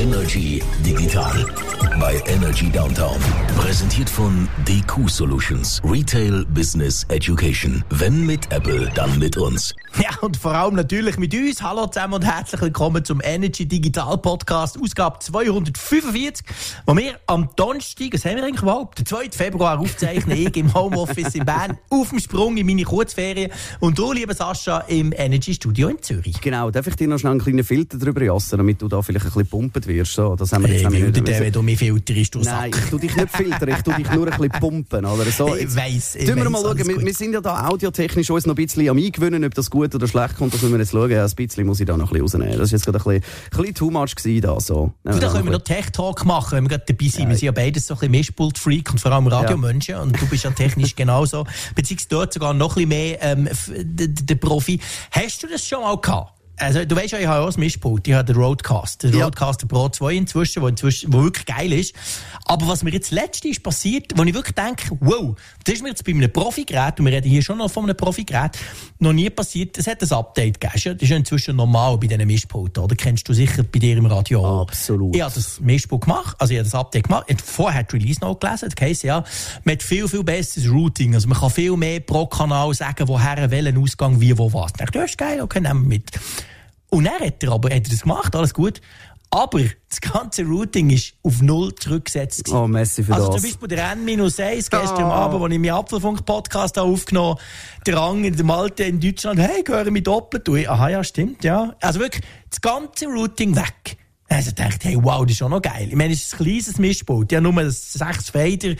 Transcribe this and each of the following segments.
Energy Digital bei Energy Downtown. Präsentiert von DQ Solutions. Retail Business Education. Wenn mit Apple, dann mit uns. Ja, und vor allem natürlich mit uns. Hallo zusammen und herzlich willkommen zum Energy Digital Podcast, Ausgabe 245, wo wir am Donnerstag, was haben wir eigentlich überhaupt? Den 2. Februar aufzeichnen, ich im Homeoffice in Bern, auf dem Sprung in meine Kurzferien und du, lieber Sascha, im Energy Studio in Zürich. Genau, darf ich dir noch schnell einen kleinen Filter drüber jassen, damit du da vielleicht ein bisschen pumpen wirst? So, das haben wir Hey, jetzt nämlich wilder, nicht der, wenn du mich filterst, du Nein, Sack. ich tu dich nicht filtern, ich tu dich nur ein bisschen pumpen. Oder? So, Ich weiss, ich wir mal schauen, wir, wir sind ja da audiotechnisch uns noch ein bisschen am Eingewöhnen, ob das gut oder schlecht kommt, das müssen wir jetzt schauen. Ja, ein bisschen muss ich da noch ein bisschen rausnehmen. Das war jetzt gerade ein bisschen, ein bisschen too much gewesen da. So. Du, da können wir noch Tech-Talk machen, wenn wir gerade dabei sind. Wir sind ja beides so ein bisschen Mischpult-Freak und vor allem Radiomenschen. Und du bist ja technisch genauso. Beziehungsweise dort sogar noch ein bisschen mehr ähm, der Profi. Hast du das schon mal gehabt? Also, du weißt ja, ich habe auch ein Mischpult. Ich habe den Roadcast. Den Ja. Roadcaster Pro 2 inzwischen, wo inzwischen, wo wirklich geil ist. Aber was mir jetzt letztens ist passiert, wo ich wirklich denke, wow, das ist mir jetzt bei einem Profigerät, und wir reden hier schon noch von einem Profigerät, noch nie passiert. Es hat ein Update gegeben. Das ist ja- ja inzwischen normal bei diesen Mischpulten, oder? Kennst du sicher bei dir im Radio. Absolut. Ich habe das Mischpult gemacht, also ich habe das Update gemacht. Ich habe vorher die Release noch gelesen. Das heisst ja, man hat viel, viel besseres Routing. Also man kann viel mehr pro Kanal sagen, woher, welchen Ausgang, wie, wo, was. Ich dachte, das ist geil, okay, nehmen wir mit. Und dann hat er aber hat er das gemacht, alles gut. Aber das ganze Routing ist auf Null zurückgesetzt. gewesen. Oh, merci für also das. zum Beispiel der N-1 gestern Oh. Abend, als ich meinen Apfelfunk-Podcast habe aufgenommen der Rang in der Malte in Deutschland, hey, höre mich doppelt. Und ich, aha, ja, stimmt, ja. Also wirklich, das ganze Routing weg. Also dachte hey, wow, das ist schon noch geil. Ich meine, es ist ein kleines Mischpult. Habe nur sechs Fader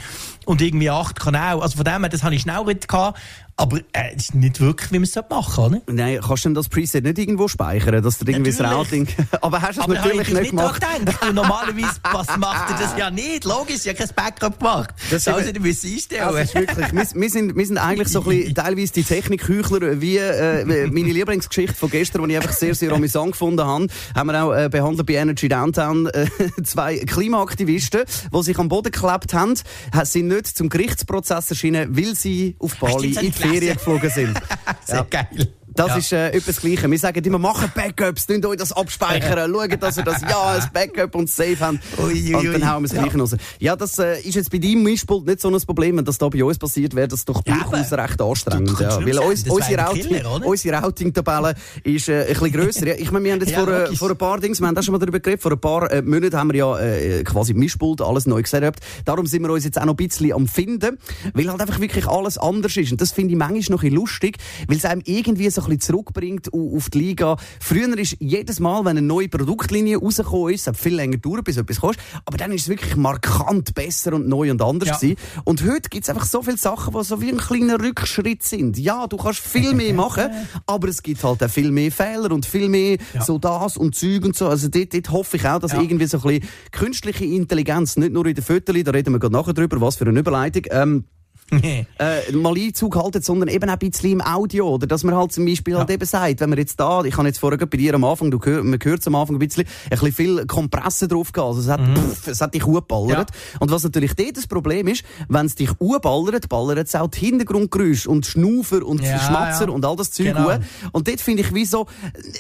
und irgendwie acht Kanäle. Also von dem her, das habe ich schnell gehabt. Aber äh, ist nicht wirklich, wie man es machen sollte, oder? Nein, kannst du denn das Preset nicht irgendwo speichern, dass du irgendwie das. Routing... Aber hast du es Aber natürlich ich nicht gemacht? Und normalerweise was macht er das ja nicht. Logisch, ich habe kein Backup gemacht. Das also, du musst einstellen. Das ist wirklich, wir, wir, sind, wir sind eigentlich so ein bisschen teilweise die Technikheuchler, wie äh, meine Lieblingsgeschichte von gestern, die ich einfach sehr, sehr amüsant gefunden habe, haben wir auch äh, behandelt bei Energy Downtown äh, zwei Klimaaktivisten, die sich am Boden geklebt haben, ha- sind nicht zum Gerichtsprozess erschienen, weil sie auf Bali in die. Ferien geflogen sind. Sehr Ja. geil. Das Ja. ist äh, etwas Gleiche. Wir sagen immer, machen Backups, nehmt euch das abspeichern, schaut, dass ihr das ja als Backup und Safe habt. Ui, ui, und dann hauen wir das Gleiche raus. Ja, das äh, ist jetzt bei deinem Mischpult nicht so ein Problem. Wenn das da bei uns passiert, wäre das doch Ja, durchaus aber- recht anstrengend. Ja. Weil uns, unsere, ein Routing, Routing-Tabelle ist äh, ein bisschen grösser. Ja, ich meine, wir haben jetzt Ja, vor, äh, vor ein paar Dings, wir haben das schon mal darüber geredet, vor ein paar äh, Monaten haben wir ja äh, quasi Mischpult, alles neu gesetzt. Darum sind wir uns jetzt auch noch ein bisschen am Finden, weil halt einfach wirklich alles anders ist. Und das finde ich manchmal noch ein bisschen lustig, weil es einem irgendwie so ein bisschen zurückbringt au- auf die Liga. Früher ist jedes Mal, wenn eine neue Produktlinie rausgekommen ist, es hat viel länger gedauert, bis etwas kostet, aber dann ist es wirklich markant besser und neu und anders Ja. gewesen. Und heute gibt es einfach so viele Sachen, die so wie ein kleiner Rückschritt sind. Ja, du kannst viel mehr machen, aber es gibt halt auch viel mehr Fehler und viel mehr Ja. so das und Zeug und so. Also dort, dort hoffe ich auch, dass Ja. irgendwie so ein bisschen künstliche Intelligenz, nicht nur in den Fotos, da reden wir gerade nachher drüber, was für eine Überleitung, ähm, äh, mal Einzug halten, sondern eben auch ein bisschen im Audio. Oder dass man halt zum Beispiel halt eben sagt, wenn man jetzt da, ich habe jetzt vorher bei dir am Anfang, du hör, man hört am Anfang ein bisschen, ein bisschen viel Kompresse drauf gehabt. Also es hat, pff, es hat dich hochgeballert. Und was natürlich dort das Problem ist, wenn es dich hochballert, ballert es auch die Hintergrundgeräusche und Schnaufer und Ja, Schmatzer ja. und all das Zeug Genau. hoch. Und dort finde ich wie so,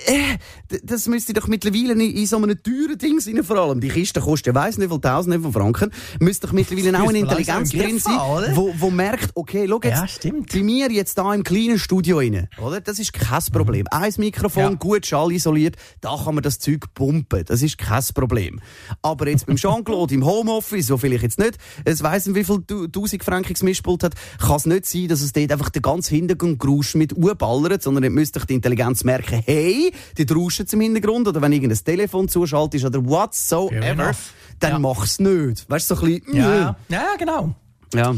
äh, das müsste doch mittlerweile in, in so einem teuren Ding sein, vor allem. Die Kiste kostet ja weiss nicht viel Tausende von Franken. Müsste doch mittlerweile auch eine Intelligenz drin sein, wo, wo merkt, okay, schau jetzt, Ja, stimmt. bei mir jetzt da im kleinen Studio rein, oder? Das ist kein Problem. Ein Mikrofon, Ja. gut schallisoliert, da kann man das Zeug pumpen. Das ist kein Problem. Aber jetzt beim Jean-Claude im Homeoffice, wo vielleicht jetzt nicht, es weiss nicht, wie viel du- tausendfrankiges Mischpult hat, kann es nicht sein, dass es dort einfach den ganzen Hintergrundgeräusch mit ballert, sondern dann müsste die Intelligenz merken, hey, die rauschen im Hintergrund, oder wenn irgendein Telefon zuschaltet oder whatsoever, dann Ja. mach's nicht. Weißt du, so ein bisschen, Ja, ja. ja, genau. ja.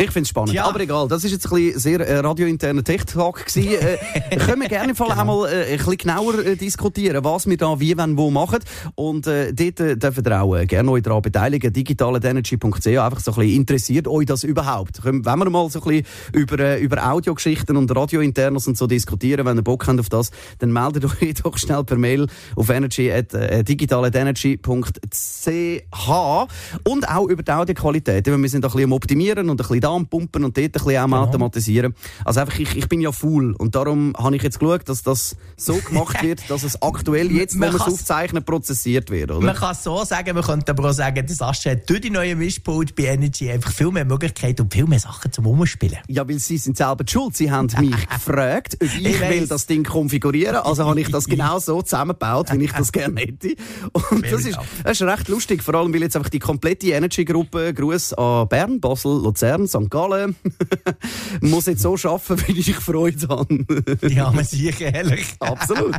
Ich finde es spannend. Ja. Aber egal, das ist jetzt ein bisschen sehr äh, radiointerner Tech-Talk. Äh, können wir gerne im Fall Genau. einmal äh, ein bisschen genauer äh, diskutieren, was wir da wie, wenn, wo machen. Und äh, dort äh, dürfen ihr auch äh, gerne euch daran beteiligen. digitalenergy.ch Einfach so ein bisschen, interessiert euch das überhaupt? Können, wenn wir mal so ein bisschen über, äh, über Audiogeschichten und Radiointernos und so diskutieren, wenn ihr Bock habt auf das, dann meldet euch doch schnell per Mail auf energy at, äh, digitalenergy.ch und auch über die Audioqualität. Wir sind ein bisschen am Optimieren und ein bisschen da Pumpen und dort ein bisschen auch genau. automatisieren. Also einfach, ich, ich bin ja faul und darum habe ich jetzt geschaut, dass das so gemacht wird, dass es aktuell jetzt, wo man es aufzeichnet, prozessiert wird, oder? Man kann so sagen, man könnte aber auch sagen, dass Asche durch die neue Mischpult bei Energy einfach viel mehr Möglichkeiten und viel mehr Sachen zum Umspielen. Ja, weil sie sind selber schuld. Sie haben mich gefragt, ob ich, ich will das Ding konfigurieren. Also habe ich das genau so zusammengebaut, wie ich das gerne hätte. Und das ist, das ist recht lustig, vor allem weil jetzt einfach die komplette Energy-Gruppe, Gruß an Bern, Basel, Luzern, St. Gallen, muss jetzt so arbeiten, wie ich Freude habe. ja, man sieht ehrlich. Absolut.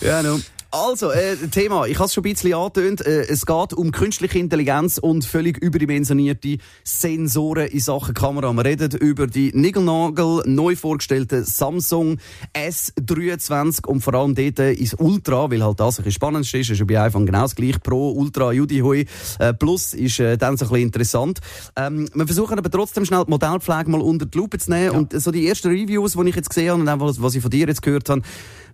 ja, no. Also, äh, Thema, ich habe es schon ein bisschen angetönt. Äh, es geht um künstliche Intelligenz und völlig überdimensionierte Sensoren in Sachen Kamera. Wir reden über die Nigelnagel neu vorgestellte Samsung S23 und vor allem dort ins Ultra, weil halt das ein bisschen spannend ist. ist bei iPhone genau das gleiche. Pro, Ultra, Judihui. Äh, Plus ist äh, dann so ein bisschen interessant. Ähm, wir versuchen aber trotzdem schnell die Modellpflege mal unter die Lupe zu nehmen. Ja. Und so die ersten Reviews, die ich jetzt gesehen habe und auch was ich von dir jetzt gehört habe,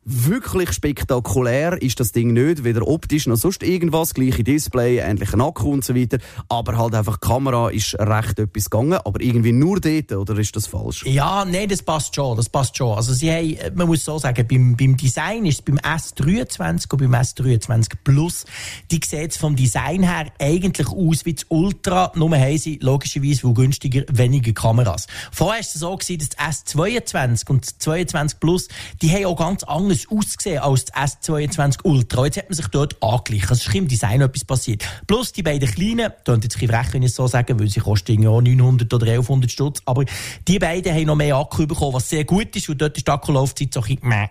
Wirklich spektakulär ist das Ding nicht, weder optisch noch sonst irgendwas, gleiche Display, ähnlicher Akku und so weiter, aber halt einfach die Kamera ist recht etwas gegangen, aber irgendwie nur dort, oder ist das falsch? Ja, nein, das passt schon, das passt schon. Also sie haben, man muss so sagen, beim, beim Design ist es beim S23 und beim S23 Plus, die sieht vom Design her eigentlich aus wie das Ultra, nur haben sie logischerweise viel günstiger weniger Kameras. Vorher war es so gewesen, dass das S22 und das 22 Plus, die haben auch ganz anders anders ausgesehen als das S22 Ultra. Jetzt hat man sich dort angeglichen. Also ist im Design etwas passiert. Plus die beiden kleinen, klingt jetzt ein frech, wenn ich es so sage, weil sie kosten ja 900 oder 1100 Stutz, aber die beiden haben noch mehr Akku bekommen, was sehr gut ist, weil dort ist die Akkulaufzeit so ein bisschen mehr.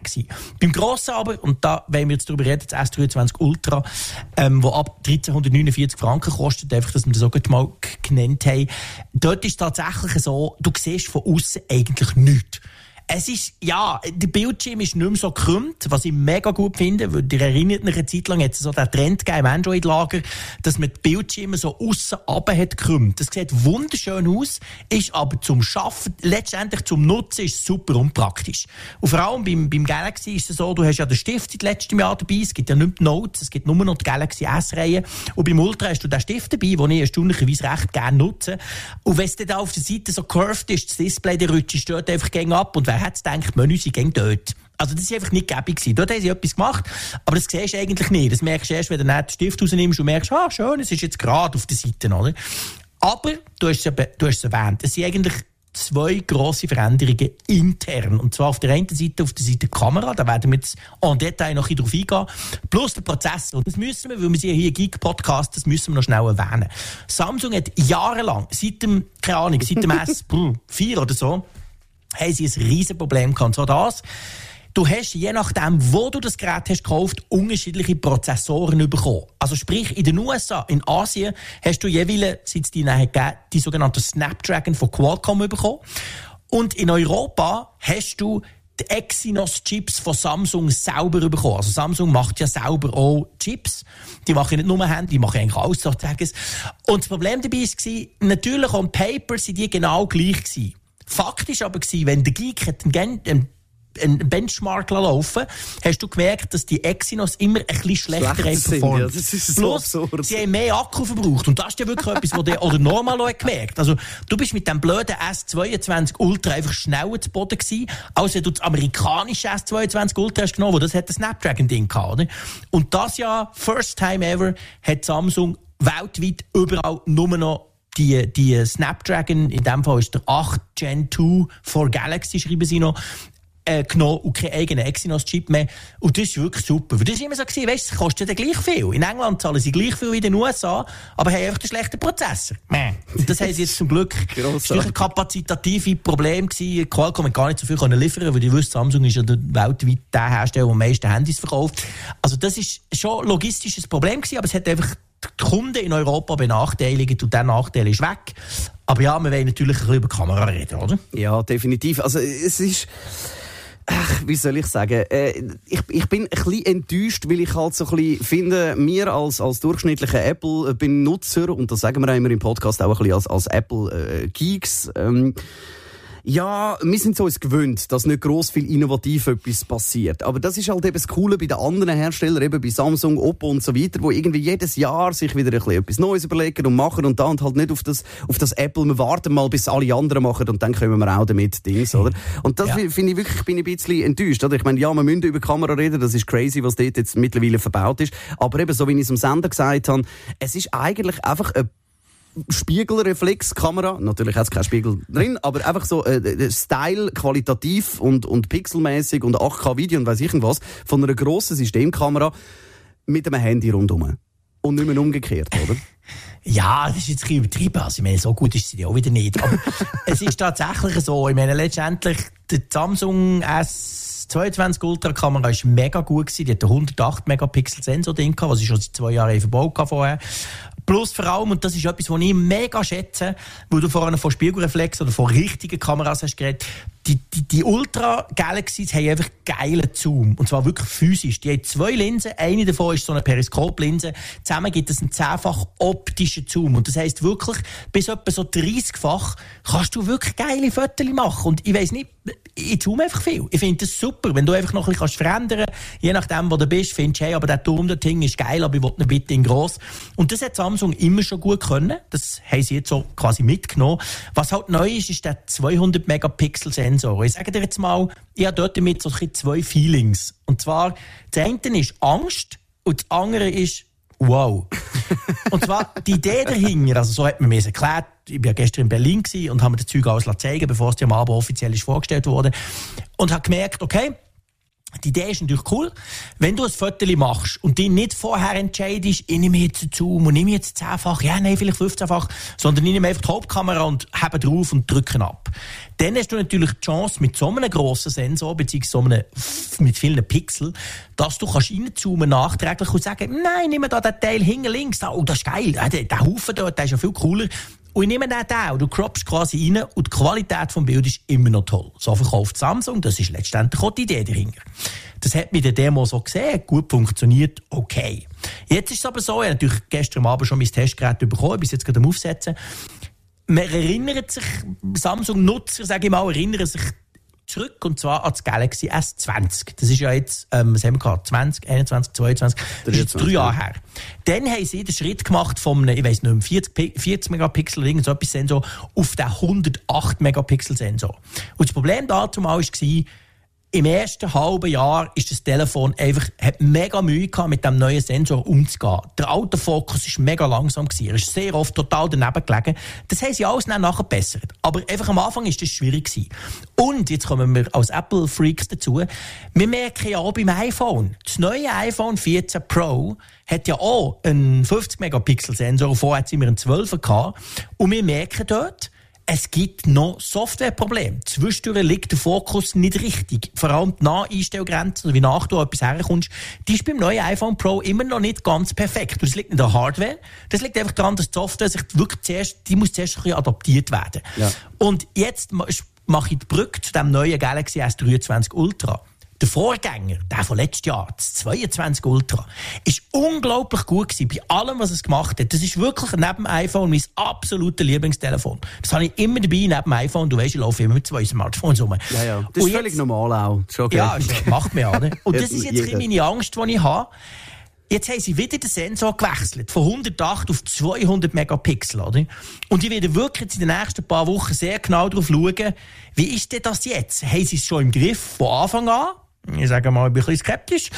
Beim grossen aber, und da wollen wir jetzt darüber reden, das S23 Ultra, ähm, wo ab 1349 Franken kostet, einfach, dass wir das auch mal genannt haben, dort ist es tatsächlich so, du siehst von außen eigentlich nichts. Es ist, ja, der Bildschirm ist nicht mehr so krümmt, was ich mega gut finde, weil ihr erinnert mich eine Zeit lang, jetzt so den Trend gegeben im Android-Lager, dass man die Bildschirme so aussen runter hat krümmt. Das sieht wunderschön aus, ist aber zum Schaffen, letztendlich zum Nutzen, ist super unpraktisch. Und vor allem beim, beim Galaxy ist es so, du hast ja den Stift seit letztem Jahr dabei, es gibt ja nicht mehr Notes, es gibt nur noch die Galaxy S-Reihe. Und beim Ultra hast du den Stift dabei, den ich erstaunlicherweise recht gerne nutze. Und wenn es dann auf der Seite so curved ist, das Display, der rutscht dort einfach gegen ab und hat gedacht, Menü sind gegen dort. Also das war einfach nicht gäbig. Dort haben sie etwas gemacht, aber das siehst du eigentlich nicht. Das merkst du erst, wenn du den Stift rausnimmst und merkst, ah, schön, es ist jetzt gerade auf der Seite. Oder? Aber, du hast, es, du hast es erwähnt, es sind eigentlich zwei grosse Veränderungen intern. Und zwar auf der einen Seite, auf der Seite Kamera, da werden wir jetzt en Detail noch ein drauf eingehen, plus der Prozessor. Das müssen wir, weil wir sind hier Geek Podcast, das müssen wir noch schnell erwähnen. Samsung hat jahrelang, seit dem, keine Ahnung, seit dem S4 oder so, haben sie ein riesen Problem gehabt. Zwar das, du hast, je nachdem, wo du das Gerät hast gekauft, unterschiedliche Prozessoren bekommen. Also sprich, in den USA, in Asien, hast du jeweils, seit es die gegeben, die sogenannte Snapdragon von Qualcomm bekommen. Und in Europa hast du die Exynos-Chips von Samsung selber bekommen. Also Samsung macht ja selber auch Chips. Die machen nicht nur Handy, die machen eigentlich alles, sozusagen. Und das Problem dabei war, natürlich on paper sind die genau gleich gewesen. Fakt ist aber gewesen, wenn der Geek hat einen, einen einen Benchmark laufen, hast du gemerkt, dass die Exynos immer ein bisschen schlechter performt. Ja, das ist so sie haben mehr Akku verbraucht. Und das ist ja wirklich etwas, was der oder normal auch gemerkt Also, du bist mit dem blöden S22 Ultra einfach schneller zu Boden gewesen, als wenn du das amerikanische S22 Ultra hast genommen, wo das hat ein Snapdragon-Ding gehabt, oder? Und das Jahr, first time ever, hat Samsung weltweit überall nur noch die, die Snapdragon, in dem Fall ist der 8 Gen 2 for Galaxy, schreiben sie noch, äh, genommen und keinen eigenen Exynos-Chip mehr. Und das ist wirklich super. Weil das war immer so, gewesen, weißt, es kostet ja gleich viel. In England zahlen sie gleich viel wie in den USA, aber haben einfach den schlechten Prozessor. Und das haben sie jetzt zum Glück. das war ein kapazitative Problem gewesen. Qualcomm hat gar nicht so viel können liefern, weil die wissen, Samsung ist ja weltweit der Hersteller, der am meisten Handys verkauft. Also das ist schon ein logistisches Problem gewesen, aber es hat einfach die Kunden in Europa benachteiligen und der Nachteil ist weg. Aber ja, wir wollen natürlich ein bisschen über die Kamera reden, oder? Ja, definitiv. Also es ist... Ach, wie soll ich sagen? Äh, ich, ich bin ein bisschen enttäuscht, weil ich halt so ein bisschen finde, wir als, als durchschnittliche Apple-Benutzer, und das sagen wir auch immer im Podcast auch ein bisschen als, als Apple-Geeks, ähm, Ja, wir sind so uns gewöhnt, dass nicht gross viel innovativ etwas passiert. Aber das ist halt eben das Coole bei den anderen Herstellern, eben bei Samsung, Oppo und so weiter, wo irgendwie jedes Jahr sich wieder ein bisschen etwas Neues überlegen und machen und da und halt nicht auf das, auf das Apple, wir warten mal, bis alle anderen machen und dann kommen wir auch damit Dings, oder? Und das ja. finde ich wirklich, bin ich ein bisschen enttäuscht, oder? Ich meine, ja, wir müssen über Kamera reden, das ist crazy, was dort jetzt mittlerweile verbaut ist. Aber eben, so wie ich es am Sender gesagt habe, es ist eigentlich einfach eine Spiegelreflexkamera. Natürlich hat es keinen Spiegel drin, aber einfach so äh, äh Style, qualitativ und, und pixelmäßig und 8K-Video und weiß ich was von einer grossen Systemkamera mit einem Handy rundum. Und nicht mehr umgekehrt, oder? Ja, das ist jetzt ein übertrieben. Also, ich meine, so gut ist sie auch wieder nicht. Aber es ist tatsächlich so. Ich meine, letztendlich, der Samsung S22 Ultra Kamera ist mega gut gewesen. Die hat 108 Megapixel Sensor drin was ich schon seit zwei Jahren verbaut vorher. Plus vor allem, und das ist etwas, was ich mega schätze, wo du vorhin von Spiegelreflex oder von richtigen Kameras hast geredet, die, die, die Ultra Galaxies haben einfach geilen Zoom. Und zwar wirklich physisch. Die haben zwei Linsen. Eine davon ist so eine Periskoplinse. Zusammen gibt es einen zehnfach optischen Zoom. Und das heisst wirklich, bis etwa so 30-fach kannst du wirklich geile Fotos machen. Und ich weiss nicht, ich zoome einfach viel. Ich finde das super. Wenn du einfach noch ein bisschen verändern kannst, je nachdem, wo du bist, findest du, hey, aber der Turm, der Ding ist geil, aber ich will ihn bitte in gross. Und das hat Samsung immer schon gut können. Das haben sie jetzt so quasi mitgenommen. Was halt neu ist, ist der 200 Megapixel Sensor. Ich sage dir jetzt mal, ich habe dort damit so zwei Feelings. Und zwar, das eine ist Angst und das andere ist wow. und zwar die Idee dahinter, also so hat man mir es erklärt, ich war gestern in Berlin und habe mir das Zeug alles zeigen bevor es am Abend offiziell ist vorgestellt wurde. Und habe gemerkt, okay, die Idee ist natürlich cool. Wenn du ein Foto machst und dich nicht vorher entscheidest, ich nehme jetzt einen Zoom und nehme jetzt zehnfach, ja, nein, vielleicht 15-fach, sondern ich nehme einfach die Hauptkamera und habe drauf und drücke ab. Dann hast du natürlich die Chance, mit so einem grossen Sensor, beziehungsweise so einem, mit vielen Pixeln, dass du kannst reinzoomen nachträglich und sagen, nein, nimm da den Teil hinten links, oh, das ist geil, der, der Haufen dort, der ist ja viel cooler. Und ich nehme den auch. Du croppst quasi rein und die Qualität des Bildes ist immer noch toll. So verkauft Samsung. Das ist letztendlich auch die Idee dahinter. Das hat mit der Demo so gesehen, gut funktioniert, okay. Jetzt ist es aber so, ich habe natürlich gestern Abend schon mein Testgerät bekommen, bis jetzt gerade am Aufsetzen. Man erinnert sich, Samsung-Nutzer, sage ich mal, erinnern sich zurück, und zwar an das Galaxy S20. Das ist ja jetzt, ähm, was haben wir gehabt, 20, 21, 22, das ist jetzt drei Jahre her. Dann haben sie den Schritt gemacht vom, ich weiß nicht, 40, 40 Megapixel oder irgend so etwas Sensor auf den 108 Megapixel Sensor. Und das Problem dazu war, im ersten halben Jahr ist das Telefon einfach, hat mega Mühe gehabt, mit dem neuen Sensor umzugehen. Der Autofokus ist mega langsam gewesen. Er ist sehr oft total daneben gelegen. Das haben sie alles nachher bessert. Aber einfach am Anfang ist das schwierig gewesen. Und jetzt kommen wir als Apple Freaks dazu. Wir merken ja auch beim iPhone. Das neue iPhone 14 Pro hat ja auch einen 50 Megapixel Sensor. Vorher hatten wir einen 12 gehabt. Und wir merken dort, es gibt noch Softwareprobleme. Zwischendurch liegt der Fokus nicht richtig. Vor allem die Naheinstellgrenze, wie nach du etwas herkommst, die ist beim neuen iPhone Pro immer noch nicht ganz perfekt. das liegt nicht an der Hardware. Das liegt einfach daran, dass die Software sich wirklich zuerst, die muss zuerst ein bisschen adaptiert werden. Ja. Und jetzt mache ich die Brücke zu dem neuen Galaxy S23 Ultra. Der Vorgänger, der von letztes Jahr, das 22 Ultra, ist unglaublich gut gewesen bei allem, was es gemacht hat. Das ist wirklich neben dem iPhone mein absolutes Lieblingstelefon. Das habe ich immer dabei neben dem iPhone. Du weißt, ich laufe immer mit zwei Smartphones rum. Ja, ja. Das ist völlig normal auch. Okay. Ja, macht mir auch. Und das ist jetzt meine Angst, die ich habe. Jetzt haben sie wieder den Sensor gewechselt. Von 108 auf 200 Megapixel, oder? Und ich werde wirklich jetzt in den nächsten paar Wochen sehr genau darauf schauen, wie ist denn das jetzt? Haben sie es schon im Griff von Anfang an? Ich sage mal, ein bisschen skeptisch.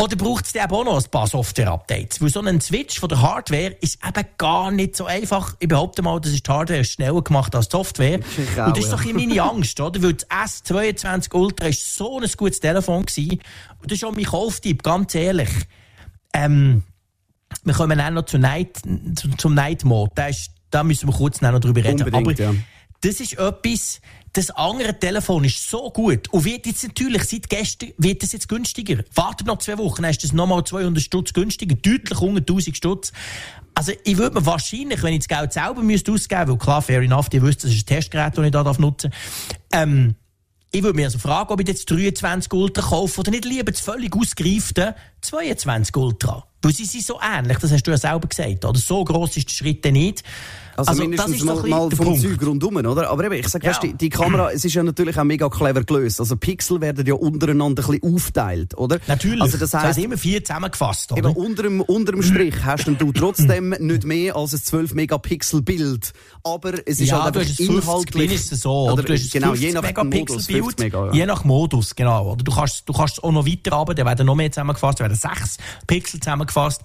Oder braucht es eben auch noch ein paar Software-Updates? Weil so ein Switch von der Hardware ist eben gar nicht so einfach. Ich behaupte mal, das ist die Hardware schneller gemacht als die Software. Auch, und das ist doch meine Angst, oder? Weil das S22 Ultra ist so ein gutes Telefon gewesen. Und das ist auch mein Kauftipp, ganz ehrlich. Ähm, wir kommen auch noch zu Night, zu, zum Night Mode. Da, ist, da müssen wir kurz noch drüber reden. Unbedingt, Aber ja. das ist etwas, das andere Telefon ist so gut und wird jetzt natürlich seit gestern wird es jetzt günstiger. Wartet noch zwei Wochen, dann ist es nochmal 200 Stutz günstiger, deutlich unter 1000 Stutz. Also ich würde mir wahrscheinlich, wenn ich das Geld selber müsste ausgeben, weil klar, fair enough, ihr wisst, das ist ein Testgerät, das ich da nutzen darf, ähm, ich würde mir also fragen, ob ich jetzt 23 Ultra kaufe oder nicht lieber das völlig ausgereifte 22 Ultra. Weil sie sind so ähnlich, das hast du ja selber gesagt. Oder? So gross ist der Schritt nicht. Also, also mindestens mal, mal vom. Zeug rundum, oder? Aber eben, ich sag, ja. weißt, die, die, Kamera, es ist ja natürlich auch mega clever gelöst. Also Pixel werden ja untereinander ein bisschen aufteilt, oder? Natürlich. Also das heißt, das immer vier zusammengefasst, oder? Eben unter dem, unter dem Strich hast du trotzdem nicht mehr als ein 12 Megapixel Bild. Aber es ist ja, halt einfach inhaltlich. ist es so, oder? Du hast genau, je nach Megapixel Bild, Mega, ja. je nach Modus, genau. Oder du kannst, du kannst es auch noch weiter haben, da werden noch mehr zusammengefasst, da werden sechs Pixel zusammengefasst.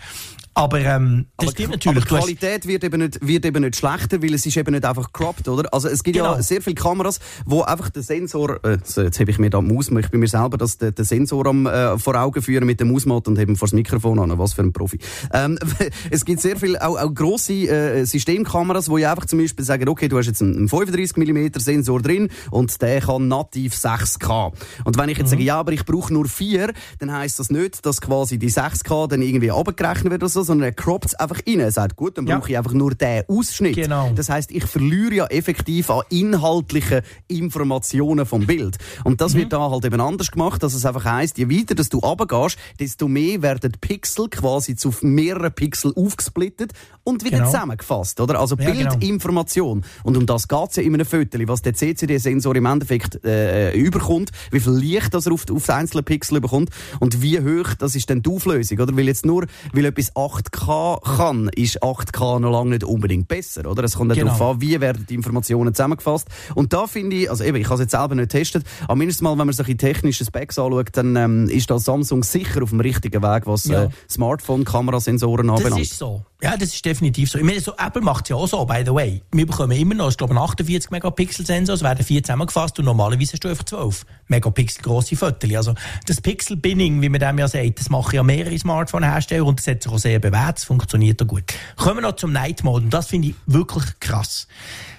Aber ähm, das aber, stimmt natürlich. Aber die Qualität wird eben, nicht, wird eben nicht schlechter, weil es ist eben nicht einfach cropped, oder? Also es gibt genau. ja sehr viele Kameras, wo einfach der Sensor, äh, jetzt habe ich mir da Maus, ich bin mir selber das, den, den Sensor am, äh, vor Augen führen mit dem Mausmat und eben vor das Mikrofon an, was für ein Profi. Ähm, es gibt sehr viele, auch, auch grosse äh, Systemkameras, wo ich einfach zum Beispiel sagen, okay, du hast jetzt einen 35 mm Sensor drin und der kann nativ 6K. Und wenn ich jetzt mhm. sage, ja, aber ich brauche nur 4, dann heisst das nicht, dass quasi die 6K dann irgendwie abgerechnet wird oder so, sondern er croppt es einfach rein. Er sagt, gut, dann ja. brauche ich einfach nur den Ausschnitt. Genau. Das heißt, ich verliere ja effektiv an inhaltlichen Informationen vom Bild. Und das mhm. wird da halt eben anders gemacht, dass es einfach heisst, je weiter dass du runtergehst, desto mehr werden Pixel quasi zu mehreren Pixel aufgesplittet und wieder genau. zusammengefasst. Oder? Also ja, genau. Bildinformation. Genau. Und um das geht es ja in einem Foto, was der CCD-Sensor im Endeffekt äh, überkommt, wie viel Licht das er auf, auf einzelne Pixel überkommt und wie hoch das ist dann die Auflösung. Oder? Weil jetzt nur, weil etwas 8K kann, ist 8K noch lange nicht unbedingt besser. Oder? Es kommt genau. darauf an, wie werden die Informationen zusammengefasst. Und da finde ich, also eben, ich habe es jetzt selber nicht getestet, aber mindestens mal, wenn man sich in technische Specs anschaut, dann ähm, ist da Samsung sicher auf dem richtigen Weg, was ja. äh, Smartphone-Kamerasensoren anbelangt. Das ist so. Ja, das ist definitiv so. Ich meine, so, Apple macht es ja auch so, by the way. Wir bekommen immer noch, ich glaube, 48 Megapixel Sensor, es werden vier zusammengefasst und normalerweise hast du einfach 12 Megapixel grosse Fotos. Also das Pixel-Binning, wie man dem ja sagt, das machen ja mehrere Smartphone-Hersteller und das hat sich auch sehr bewährt, es funktioniert auch gut. Kommen wir noch zum Night Mode und das finde ich wirklich krass.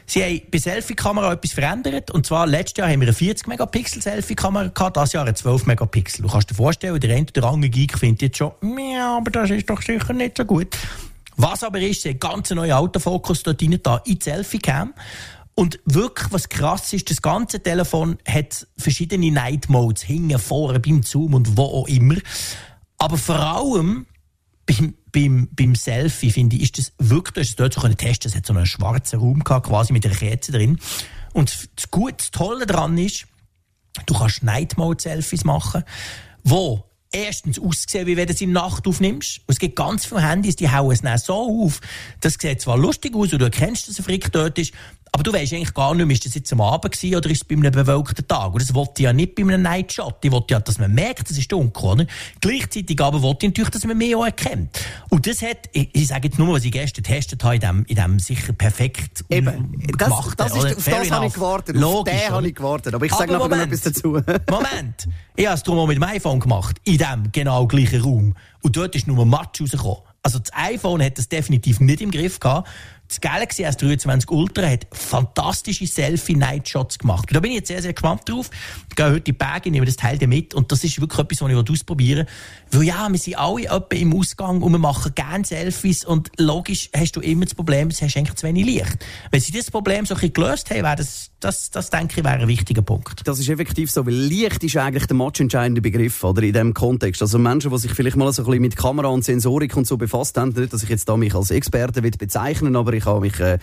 Sie haben bei Selfie-Kamera etwas verändert. Und zwar, letztes Jahr haben wir eine 40 Megapixel Selfie-Kamera gehabt, dieses Jahr eine 12 Megapixel. Du kannst dir vorstellen, der eine oder andere Geek findet jetzt schon, ja, aber das ist doch sicher nicht so gut. Was aber ist, sie ganz neue Autofokus dort rein, da in die Selfie-Cam. Und wirklich, was krass ist, das ganze Telefon hat verschiedene Night Modes, hinten, vorne, beim Zoom und wo auch immer. Aber vor allem beim, beim, beim Selfie, finde ich, ist das wirklich, du es dort so können testen, es hat so einen schwarzen Raum gehabt, quasi mit einer Kerze drin. Und das Gute, das Tolle daran ist, du kannst Night Mode Selfies machen, wo erstens aussehen, wie wenn du es in Nacht aufnimmst. Und es gibt ganz viele Handys, die hauen es dann so auf. Das sieht zwar lustig aus und du erkennst, dass ein Frick dort ist, aber du weißt eigentlich gar nicht mehr, ist das jetzt am Abend gewesen oder ist es bei einem bewölkten Tag? Und das wollte ich ja nicht bei einem Nightshot. Ich wollte ja, dass man merkt, es ist dunkel, oder? Gleichzeitig aber wollte ich natürlich, dass man mehr auch erkennt. Und das hat, ich, ich sage jetzt nur, was ich gestern getestet habe, in dem, in dem sicher perfekt Eben, das, gemacht, das ist, auf das habe ich gewartet. Logisch, auf den habe ich gewartet. Aber ich sage noch etwas dazu. Moment. Ich habe es darum auch mit dem iPhone gemacht. In dem genau gleichen Raum. Und dort ist nur Matsch rausgekommen. Also das iPhone hat das definitiv nicht im Griff gehabt. Das Galaxy S23 Ultra hat fantastische Selfie-Night-Shots gemacht. da bin ich jetzt sehr, sehr gespannt drauf. Ich gehe heute in die Berge, nehme das Teil mit und das ist wirklich etwas, was ich ausprobieren will. Weil ja, wir sind alle etwa im Ausgang und wir machen gerne Selfies und logisch hast du immer das Problem, du hast eigentlich zu wenig Licht. Wenn sie das Problem so ein bisschen gelöst haben, wäre das, das, das denke ich, wäre ein wichtiger Punkt. Das ist effektiv so, weil Licht ist eigentlich der matchentscheidende Begriff, oder, in diesem Kontext. Also Menschen, die sich vielleicht mal so ein bisschen mit Kamera und Sensorik und so befasst haben, nicht, dass ich jetzt da mich als Experte bezeichnen aber ich habe mich äh,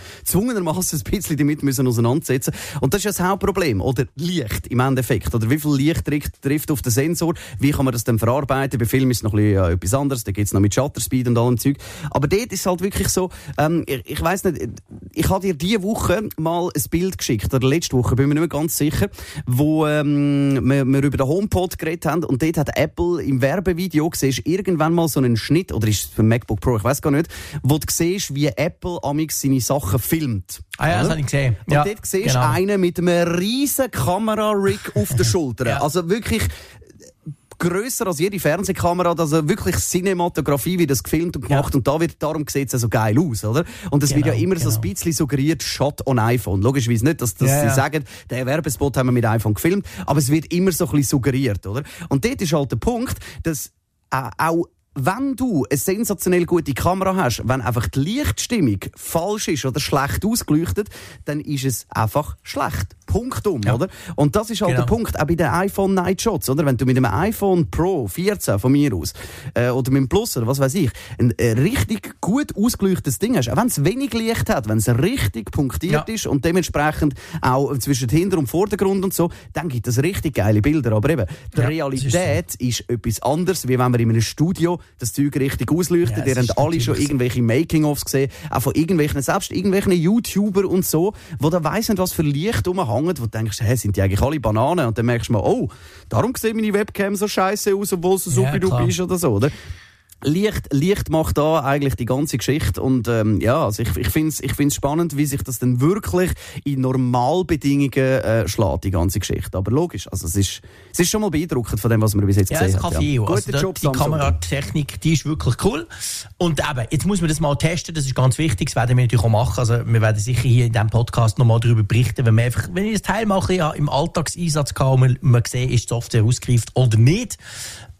ein bisschen damit müssen auseinandersetzen Und das ist ja das Hauptproblem. Oder Licht im Endeffekt. Oder wie viel Licht trifft, auf den Sensor? Wie kann man das dann verarbeiten? Bei Filmen ist es noch ein bisschen, ja, etwas anderes. Da geht es noch mit Shutterspeed und allem Zeug. Aber dort ist halt wirklich so, ähm, ich, ich weiss nicht, ich habe dir diese Woche mal ein Bild geschickt, oder letzte Woche, bin mir nicht mehr ganz sicher, wo ähm, wir, wir über den HomePod geredet haben und dort hat Apple im Werbevideo gesehen, irgendwann mal so einen Schnitt, oder ist es für MacBook Pro, ich weiß gar nicht, wo du siehst, wie Apple amix seine Sachen filmt. Ah ja, das habe ich gesehen. Und ja, dort siehst du genau. einen mit einem riesen Kamera-Rig auf der Schulter. ja. Also wirklich grösser als jede Fernsehkamera, also wirklich Cinematografie, wie das gefilmt und gemacht. Ja. Und da wird, darum sieht es so geil aus, oder? Und es genau, wird ja immer genau. so ein genau. bisschen suggeriert, Shot on iPhone. Logischerweise nicht, dass, dass ja, sie sagen, den Werbespot haben wir mit iPhone gefilmt, aber es wird immer so ein bisschen suggeriert, oder? Und dort ist halt der Punkt, dass äh, auch wenn du eine sensationell gute Kamera hast, wenn einfach die Lichtstimmung falsch ist oder schlecht ausgeleuchtet, dann ist es einfach schlecht. Punkt um, ja. oder? Und das ist halt genau. der Punkt, auch bei den iPhone Night Shots, oder? Wenn du mit einem iPhone Pro 14 von mir aus, äh, oder mit dem Plus oder was weiß ich, ein äh, richtig gut ausgeleuchtetes Ding hast, auch wenn es wenig Licht hat, wenn es richtig punktiert ja. ist und dementsprechend auch zwischen Hinter- und Vordergrund und so, dann gibt es richtig geile Bilder. Aber eben, die ja, Realität ist, so. ist, etwas anderes, wie wenn man in einem Studio das Zeug richtig ausleuchtet. Ja, Ihr habt alle schon irgendwelche Making-ofs gesehen, auch von irgendwelchen, selbst irgendwelchen YouTuber und so, wo da weiss nicht, was für Licht rumhängt, wo du denkst, hey, sind die eigentlich alle Bananen? Und dann merkst du mal, oh, darum sieht meine Webcam so scheiße aus, obwohl es so ja, du bist oder so, oder? Licht, Licht macht da eigentlich die ganze Geschichte und ähm, ja, also ich, ich finde es ich find's spannend, wie sich das denn wirklich in Normalbedingungen äh, schlägt, die ganze Geschichte. Aber logisch, also es ist, es ist schon mal beeindruckend von dem, was wir bis jetzt ja, gesehen haben. Ja, Guter also Job, die Kameratechnik, die ist wirklich cool. Und eben, jetzt muss man das mal testen, das ist ganz wichtig, das werden wir natürlich auch machen. Also wir werden sicher hier in diesem Podcast nochmal darüber berichten, wenn wir einfach, wenn ich das Teil mache, ja, im Alltagseinsatz kann, man, man sehen, ist die Software ausgereift oder nicht.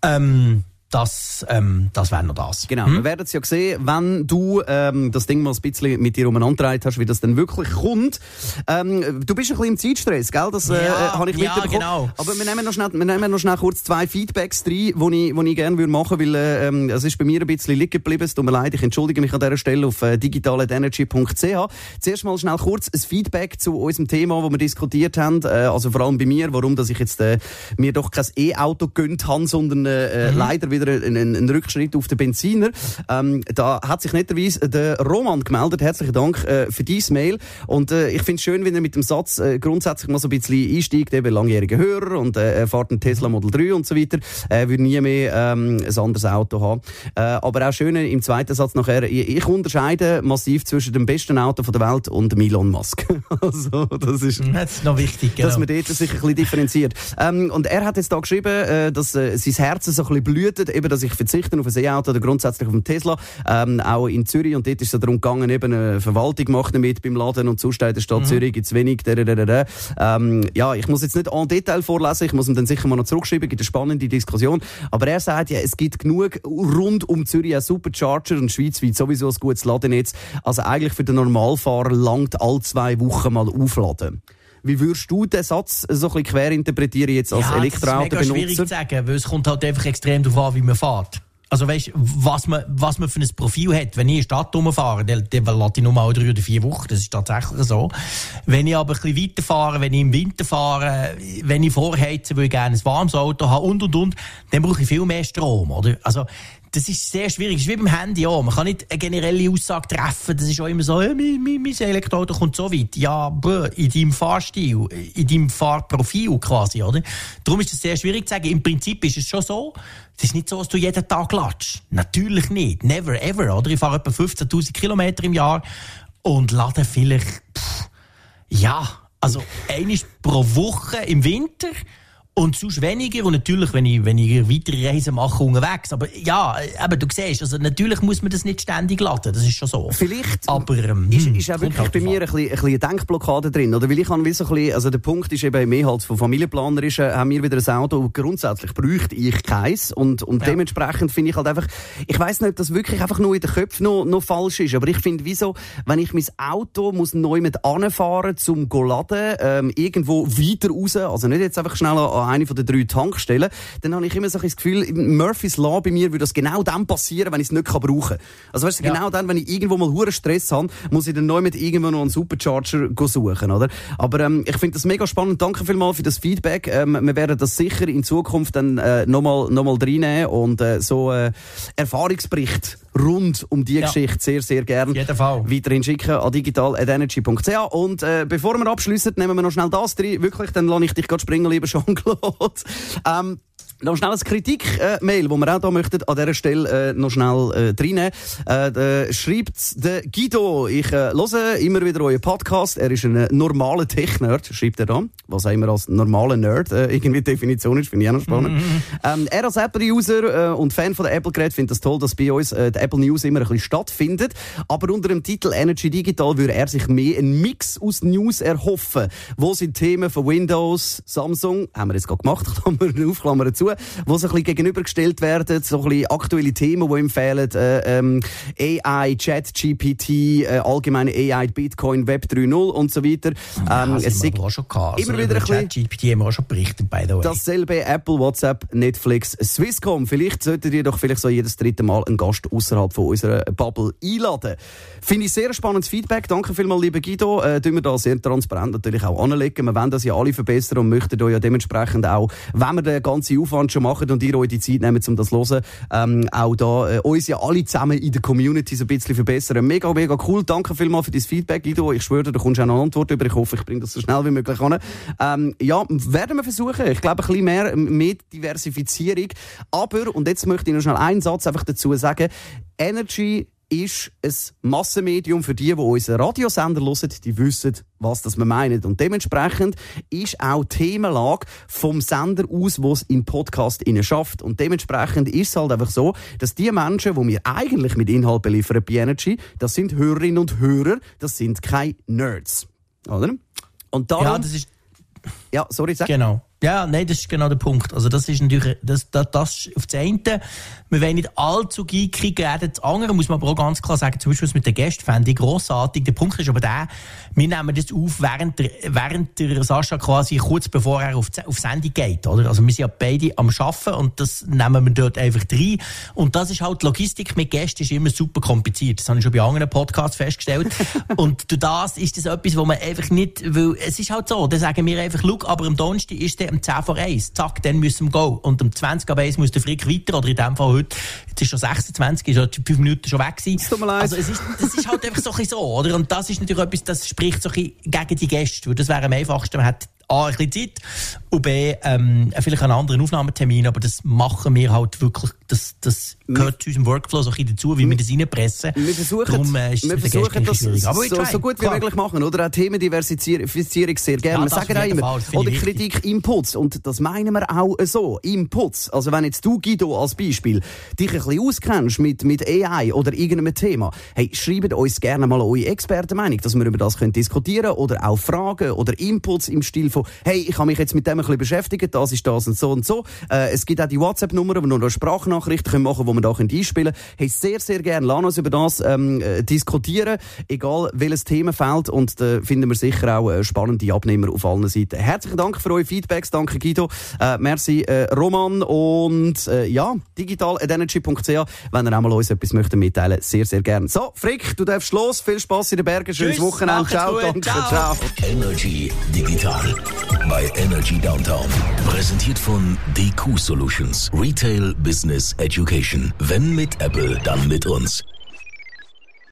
Ähm, das, ähm, das wäre noch das. Genau, hm? wir werden es ja sehen, wenn du ähm, das Ding mal ein bisschen mit dir umeinander hast, wie das dann wirklich kommt. Ähm, du bist ein bisschen im Zeitstress, gell? Das äh, ja, habe ich ja, mitbekommen. Genau. Aber wir nehmen, noch schnell, wir nehmen noch schnell kurz zwei Feedbacks rein, die ich, wo ich gerne würde machen würde, weil äh, es ist bei mir ein bisschen liegen geblieben. Es tut mir leid, ich entschuldige mich an dieser Stelle auf äh, digitalenergy.ch. Zuerst mal schnell kurz ein Feedback zu unserem Thema, das wir diskutiert haben. Äh, also vor allem bei mir, warum dass ich jetzt äh, mir doch kein E-Auto gönnt habe, sondern äh, mhm. leider wieder wieder einen, einen Rückschritt auf den Benziner. Ähm, da hat sich netterweise der Roman gemeldet. Herzlichen Dank äh, für dieses Mail. Und äh, ich finde es schön, wenn er mit dem Satz äh, grundsätzlich mal so ein bisschen einsteigt, eben langjähriger Hörer und äh, fährt einen Tesla Model 3 und so weiter. Er äh, würde nie mehr ähm, ein anderes Auto haben. Äh, aber auch schön im zweiten Satz nachher, ich, ich unterscheide massiv zwischen dem besten Auto der Welt und Elon Musk. also, das ist, das ist noch wichtig, genau. dass man dort sich ein bisschen differenziert. Ähm, und er hat jetzt da geschrieben, äh, dass äh, sein Herz so ein bisschen blutet, eben, dass ich verzichte auf ein E-Auto oder grundsätzlich auf einen Tesla. Ähm, auch in Zürich. Und dort ist es darum gegangen, eben eine Verwaltung macht damit beim Laden und sonst in der Stadt mhm. Zürich gibt es wenig. Ähm, ja, ich muss jetzt nicht en Detail vorlesen, ich muss ihm dann sicher mal noch zurückschreiben, gibt eine spannende Diskussion. Aber er sagt ja, es gibt genug rund um Zürich ein Supercharger und schweizweit sowieso ein gutes Ladennetz. Also eigentlich für den Normalfahrer langt all zwei Wochen mal aufladen. Wie würdest du den Satz so ein bisschen quer interpretieren jetzt als ja, Elektroauto-Benutzer? Das ist schwierig zu sagen, weil es kommt halt einfach extrem darauf an, wie man fährt. Also weißt, was man, was man für ein Profil hat. Wenn ich in die Stadt rumfahre, dann, dann lasse ich nur mal drei oder vier Wochen. Das ist tatsächlich so. Wenn ich aber ein bisschen weiterfahre, wenn ich im Winter fahre, wenn ich vorheize, will ich gerne ein warmes Auto haben und, und, und, dann brauche ich viel mehr Strom, oder? Also, das ist sehr schwierig. Das ist wie beim Handy auch. Man kann nicht eine generelle Aussage treffen. Das ist auch immer so, ja, mein, mein, mein Elektroauto kommt so weit. Ja, in deinem Fahrstil, in deinem Fahrprofil quasi, oder? Darum ist es sehr schwierig zu sagen. Im Prinzip ist es schon so, es ist nicht so, dass du jeden Tag latschst. Natürlich nicht. Never ever, oder? Ich fahre etwa 15.000 Kilometer im Jahr und lade vielleicht, pff, ja, also einiges pro Woche im Winter und sonst weniger. Und natürlich, wenn ich, wenn ich weitere Reisen mache, unterwegs. Aber ja, aber du siehst, also natürlich muss man das nicht ständig laden. Das ist schon so. Vielleicht. Aber, ähm, ist, ist auch wirklich halt bei mir ein bisschen, ein bisschen eine Denkblockade drin. Oder? Weil ich habe so ein bisschen, also der Punkt ist eben mehr als von Familienplaner ist, äh, haben wir wieder ein Auto. Grundsätzlich bräuchte ich keins. Und, und ja. dementsprechend finde ich halt einfach, ich weiß nicht, ob das wirklich einfach nur in den Köpfen noch, noch falsch ist. Aber ich finde, wieso, wenn ich mein Auto muss neu mit anfahren zum laden, ähm, irgendwo weiter raus, also nicht jetzt einfach schnell an eine von den drei Tankstellen, dann habe ich immer so ein das Gefühl, Murphy's Law bei mir würde das genau dann passieren, wenn ich es nicht brauchen kann. Also weißt du, ja. genau dann, wenn ich irgendwo mal hohen Stress habe, muss ich dann neu mit irgendwo noch einen Supercharger suchen, oder? Aber ähm, ich finde das mega spannend. Danke vielmals für das Feedback. Ähm, wir werden das sicher in Zukunft dann äh, nochmal noch mal reinnehmen und äh, so äh, Erfahrungsbericht rund um die ja. Geschichte sehr, sehr gerne weiterhin schicken an digital.energy.ch. Und äh, bevor wir abschließen, nehmen wir noch schnell das drin. Wirklich, dann lasse ich dich gerade springen, lieber Jean-Claude. Ähm, noch schnell ein Kritik-Mail, äh, wo wir auch da möchten an dieser Stelle äh, noch schnell äh, reinnehmen. Äh, schreibt der Guido, ich äh, höre immer wieder euren Podcast. Er ist ein normaler Tech-Nerd, schreibt er da. Was auch immer als normaler Nerd äh, irgendwie Definition ist, finde ich auch noch spannend. Mhm. ähm, er als Apple-User äh, und Fan von der Apple-Geräte findet es toll, dass bei uns äh, die Apple News immer ein bisschen stattfindet. Aber unter dem Titel Energy Digital würde er sich mehr einen Mix aus News erhoffen. Wo sind Themen von Windows, Samsung, haben wir jetzt gerade gemacht, Klammer auf, Klammer zu, dazu, wo so ein bisschen gegenübergestellt werden, so ein bisschen aktuelle Themen, die ihm fehlen, äh, ähm, AI, Chat, GPT, äh, allgemeine AI, Bitcoin, Web 3.0 und so weiter. Ähm, es ist immer also wieder ein bisschen... GPT haben wir auch schon berichtet, by the way. Dasselbe Apple, WhatsApp, Netflix, Swisscom. Vielleicht solltet ihr doch vielleicht so jedes dritte Mal einen Gast außerhalb von unserer Bubble einladen. Finde ich sehr spannendes Feedback. Danke vielmals, lieber Guido. Äh, tun wir da sehr transparent natürlich auch anlegen. Wir wollen das ja alle verbessern und möchten euch ja dementsprechend auch, wenn wir den ganzen Aufwand schon machen und ihr euch die Zeit nehmen, um das zu hören, ähm, auch da äh, uns ja alle zusammen in der Community so ein bisschen verbessern. Mega, mega cool. Danke vielmals für dein Feedback, Guido. Ich schwöre, du kommst auch noch eine Antwort über. Ich hoffe, ich bringe das so schnell wie möglich an. Ähm, ja, werden wir versuchen. Ich glaube, ein bisschen mehr, mehr Diversifizierung. Aber, und jetzt möchte ich noch schnell einen Satz einfach dazu sagen, Energy ist ein Massenmedium für die, die unseren Radiosender hören, die wissen, was das wir meinen. Und dementsprechend ist auch die Themenlage vom Sender aus, wo es in Podcast innen schafft. Und dementsprechend ist es halt einfach so, dass die Menschen, die wir eigentlich mit Inhalt beliefern bei Energy, das sind Hörerinnen und Hörer, das sind keine Nerds. Oder? Und darum... Ja, das ist... Ja, sorry, sag. Genau. Ja, nein, das ist genau der Punkt. Also das ist natürlich, das, das, das auf der einen, wir wollen nicht allzu geekig reden. Das andere muss man aber auch ganz klar sagen, zum Beispiel mit den Gästen fände ich grossartig. Der Punkt ist aber der, wir nehmen das auf, während der, während der Sascha quasi kurz bevor er auf, auf Sendung geht, oder? Also wir sind ja beide am Arbeiten und das nehmen wir dort einfach rein. Und das ist halt, Logistik mit Gästen ist immer super kompliziert. Das habe ich schon bei anderen Podcasts festgestellt. und durch das ist das etwas, wo man einfach nicht, weil es ist halt so, da sagen wir einfach, look, aber am Donnerstag ist der um 10 vor 1. Zack, dann müssen wir gehen. Und um 20 ab 1 muss der Frick weiter. Oder in dem Fall heute, jetzt ist schon 26, ist schon 5 Minuten schon weg gewesen. Tut mir leid. Also es ist, das ist halt einfach so ein so, oder? Und das ist natürlich etwas, das spricht so ein gegen die Gäste. Weil das wäre am einfachsten, man hat A, ein bisschen Zeit und B, ähm, vielleicht einen anderen Aufnahmetermin, aber das machen wir halt wirklich, das, das gehört zu unserem Workflow so ein bisschen dazu, wie wir das reinpressen. Wir versuchen, Darum, äh, wir versuchen das so, so, gut wie Klar. möglich machen, oder? Auch Themendiversifizierung sehr gerne. Ja, wir sagen auch immer, Fall, oder Kritik, Inputs, und das meinen wir auch so, Inputs. Also wenn jetzt du, Guido, als Beispiel, dich ein bisschen auskennst mit, mit AI oder irgendeinem Thema, hey, schreibt uns gerne mal eure Expertenmeinung, dass wir über das können diskutieren oder auch Fragen oder Inputs im Stil von von, hey, ich habe mich jetzt mit dem ein bisschen beschäftigt, das ist das und so und so. Äh, es gibt auch die WhatsApp-Nummer, wo wir noch eine Sprachnachricht können machen können, die wir da einspielen können. Hey, sehr, sehr gerne, lass uns über das ähm, äh, diskutieren, egal welches Themenfeld und da finden wir sicher auch äh, spannende Abnehmer auf allen Seiten. Herzlichen Dank für eure Feedbacks, danke Guido, äh, merci äh, Roman und äh, ja, digitalenergy.ch, wenn ihr auch mal uns etwas möchtet mitteilen, sehr, sehr gerne. So, Frick, du darfst los, viel Spaß in den Bergen, schönes Tschüss, Wochenende, ciao, danke, ciao. ciao. Energy Digital bei Energy Downtown. Präsentiert von DQ Solutions. Retail Business Education. Wenn mit Apple, dann mit uns.